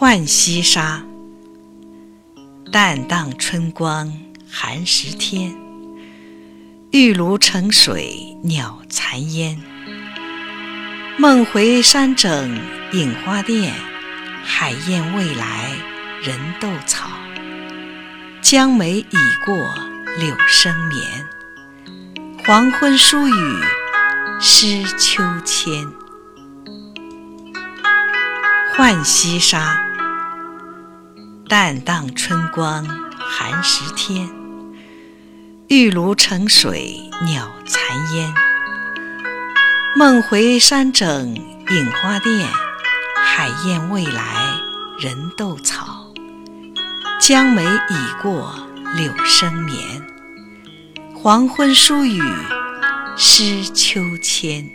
浣溪沙，淡荡春光寒食天。玉炉盛水鸟残烟。梦回山整影花店，海燕未来人斗草。江梅已过柳生眠，黄昏疏雨湿秋千。浣溪沙，淡荡春光寒食天。玉炉盛水鸟残烟。梦回山整影花店，海燕未来人斗草。江梅已过柳生眠，黄昏疏雨湿秋千。